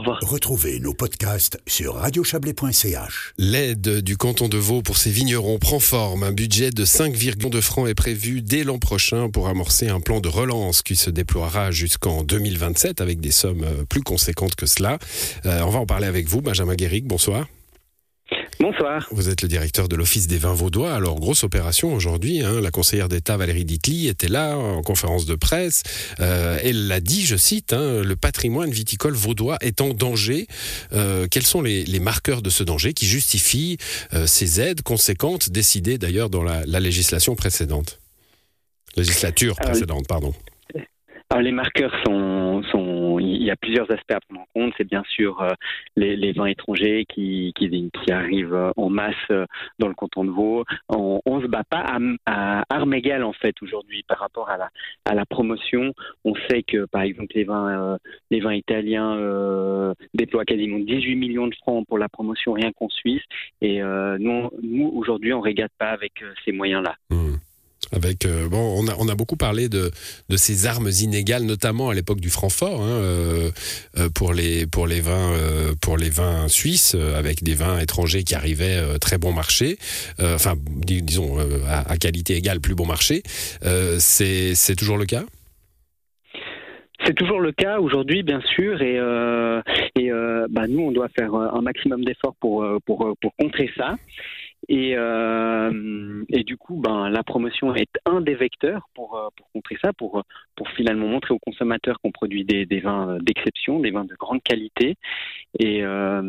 revoir. Retrouvez nos podcasts sur radiochablais.ch. L'aide du canton de Vaud pour ses vignerons prend forme. Un budget de 5, de francs est prévu dès l'an prochain pour amorcer un plan de relance qui se déploiera jusqu'en 2027 avec des sommes plus conséquentes que cela. Euh, on va en parler avec vous, Benjamin Guéric. Bonsoir. Bonsoir. Vous êtes le directeur de l'Office des vins vaudois. Alors, grosse opération aujourd'hui. Hein. La conseillère d'État Valérie Ditli était là en conférence de presse. Euh, elle l'a dit, je cite, hein, le patrimoine viticole vaudois est en danger. Euh, quels sont les, marqueurs de ce danger qui justifient euh, ces aides conséquentes décidées d'ailleurs dans la, la, législation précédente? Législature précédente, pardon. Alors, les marqueurs sont, y a plusieurs aspects à prendre en compte. C'est bien sûr euh, les, vins étrangers qui, arrivent euh, en masse euh, dans le canton de Vaud. On, on se bat pas à, armes égales en fait aujourd'hui par rapport à la, promotion. On sait que par exemple les vins, italiens déploient quasiment 18 millions de francs pour la promotion rien qu'en Suisse. Et nous, aujourd'hui, on régate pas avec ces moyens-là. Mmh. Avec euh, bon, on a, on a beaucoup parlé de, de ces armes inégales, notamment à l'époque du Francfort, hein, euh, euh pour les pour les vins pour les vins suisses, avec des vins étrangers qui arrivaient très bon marché, enfin disons à, qualité égale, plus bon marché. c'est c'est toujours le cas? C'est toujours le cas aujourd'hui, bien sûr, et, et euh, bah, nous, on doit faire un maximum d'efforts pour, pour, pour contrer ça. Et, euh, et du coup, ben, la promotion est un des vecteurs pour, euh, pour contrer ça, pour, pour finalement montrer aux consommateurs qu'on produit des vins d'exception, des vins de grande qualité, et, euh,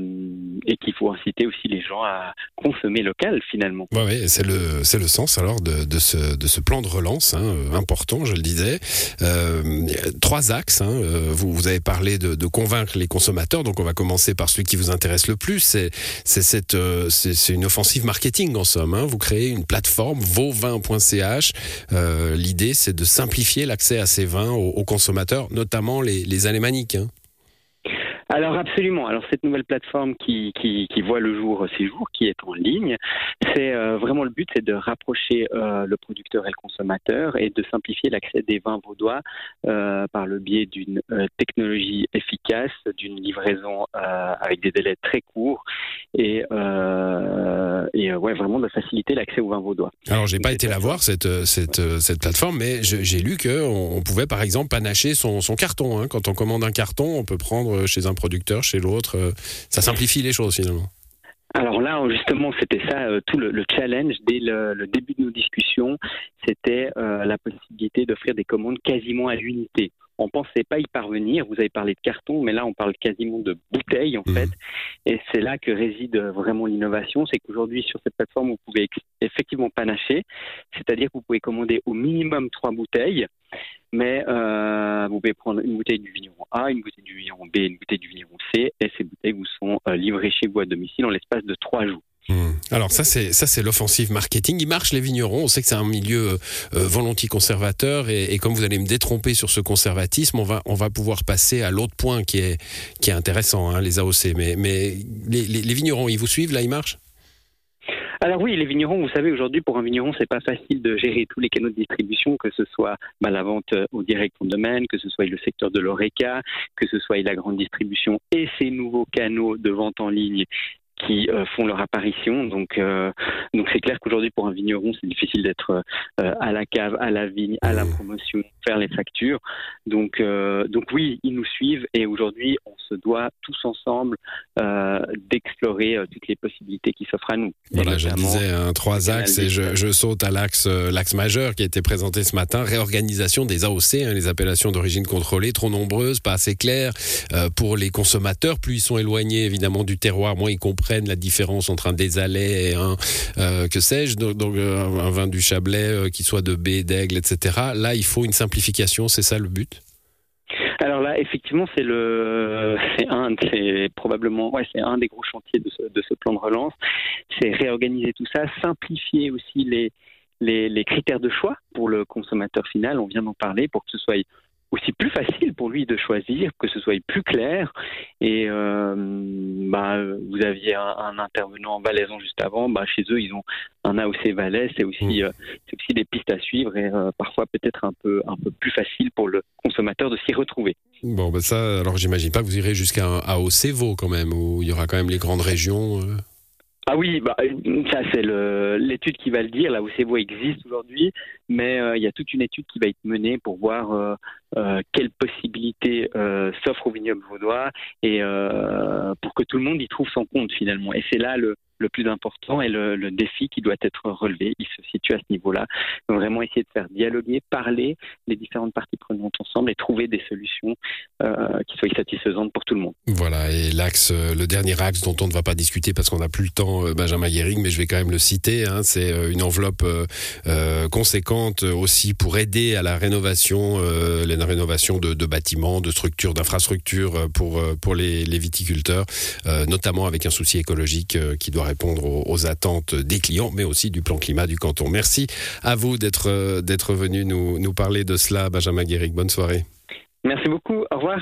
et qu'il faut inciter aussi les gens à consommer local finalement. Ouais, oui, c'est le, c'est le sens alors de, de, ce, de ce plan de relance hein, important, je le disais. Euh, trois axes. Hein, euh, vous, vous avez parlé de, de, convaincre les consommateurs, donc on va commencer par celui qui vous intéresse le plus. C'est, c'est, cette, euh, c'est, une offensive marketing marketing en somme. Hein. Vous créez une plateforme vauvin.ch. Euh, L'idée, c'est de simplifier l'accès à ces vins aux, aux consommateurs, notamment les, les alémaniques. Hein. Alors absolument. Alors cette nouvelle plateforme qui, qui, qui, voit le jour ces jours, qui est en ligne, c'est euh, vraiment le but, c'est de rapprocher euh, le producteur et le consommateur et de simplifier l'accès des vins vaudois euh, par le biais d'une euh, technologie efficace, d'une livraison euh, avec des délais très courts et, euh, et ouais vraiment de faciliter l'accès aux vins vaudois. Alors j'ai pas été la voir cette cette cette plateforme, mais j'ai lu que on, pouvait par exemple panacher son, son carton. Hein. Quand on commande un carton, on peut prendre chez un producteur, chez l'autre. Euh, ça simplifie les choses finalement. Alors là, justement, c'était ça euh, tout le, challenge dès le, début de nos discussions, c'était euh, la possibilité d'offrir des commandes quasiment à l'unité. On pensait pas y parvenir. Vous avez parlé de carton, mais là, on parle quasiment de bouteilles en mmh. fait. Et c'est là que réside vraiment l'innovation, c'est qu'aujourd'hui sur cette plateforme, vous pouvez effectivement panacher, c'est-à-dire que vous pouvez commander au minimum trois bouteilles mais euh, vous pouvez prendre une bouteille du vigneron A, une bouteille du vigneron B, une bouteille du vigneron C, et ces bouteilles vous sont euh, livrées chez vous à domicile en l'espace de trois jours. Mmh. Alors ça c'est ça c'est l'offensive marketing. Il marche les vignerons. On sait que c'est un milieu euh, volontiers conservateur et, comme vous allez me détromper sur ce conservatisme, on va on va pouvoir passer à l'autre point qui est qui est intéressant, hein, les AOC. Mais mais les vignerons, ils vous suivent là, ils marchent? Alors oui, les vignerons, vous savez, aujourd'hui, pour un vigneron, c'est pas facile de gérer tous les canaux de distribution, que ce soit bah, la vente euh, au direct en domaine, que ce soit le secteur de l'ORECA, que ce soit la grande distribution et ces nouveaux canaux de vente en ligne qui euh, font leur apparition. Donc, euh, donc c'est clair qu'aujourd'hui pour un vigneron, c'est difficile d'être euh, à la cave, à la vigne, à la promotion, faire les factures. Donc, donc oui, ils nous suivent et aujourd'hui, on se doit tous ensemble d'explorer toutes les possibilités qui s'offrent à nous. Voilà, je disais un trois axes et je, je saute à l'axe l'axe majeur qui a été présenté ce matin réorganisation des AOC, hein, les appellations d'origine contrôlée, trop nombreuses, pas assez claires pour les consommateurs. Plus ils sont éloignés évidemment du terroir, moins ils comprennent la différence entre un désalais et un, euh, que sais-je, donc, euh, un vin du Chablais euh, qui soit de baie, d'aigle, etc. Là, il faut une simplification, c'est ça le but? Alors là, effectivement, c'est le, c'est un, c'est probablement, ouais, c'est un des gros chantiers de ce, plan de relance. C'est réorganiser tout ça, simplifier aussi les, les, critères de choix pour le consommateur final. On vient d'en parler pour que ce soit aussi plus facile pour lui de choisir, que ce soit plus clair. Et euh, bah, vous aviez un, intervenant en Valaison juste avant. Bah, chez eux, ils ont un AOC Valais. C'est aussi, mm. c'est aussi des pistes à suivre et parfois peut-être un peu, un peu plus facile pour le consommateur de s'y retrouver. Bon, bah ça, alors j'imagine pas que vous irez jusqu'à un AOC Vaud quand même, où il y aura quand même les grandes régions. Ah oui, bah, ça c'est l'étude qui va le dire. Là où ces voies existent aujourd'hui, mais euh, il y a toute une étude qui va être menée pour voir euh, euh, quelles possibilités s'offrent au vignoble vaudois et pour que tout le monde y trouve son compte finalement. Et c'est là le, le plus important et le, défi qui doit être relevé. Il se situe à ce niveau-là. Vraiment essayer de faire dialoguer, parler les différentes parties prenantes ensemble et trouver des solutions euh, qui soient satisfaisantes pour tout le monde. Voilà, et l'axe, euh, le dernier axe dont on ne va pas discuter parce qu'on n'a plus le temps, euh, Benjamin Guérig, mais je vais quand même le citer, hein, c'est une enveloppe conséquente aussi pour aider à la rénovation, la rénovation de, bâtiments, de structures, d'infrastructures pour, pour les, les viticulteurs, notamment avec un souci écologique qui doit répondre aux, attentes des clients, mais aussi du plan climat du canton. Merci à vous d'être euh, venu nous, nous parler de cela, Benjamin Guéric. Bonne soirée. Merci beaucoup. Au revoir.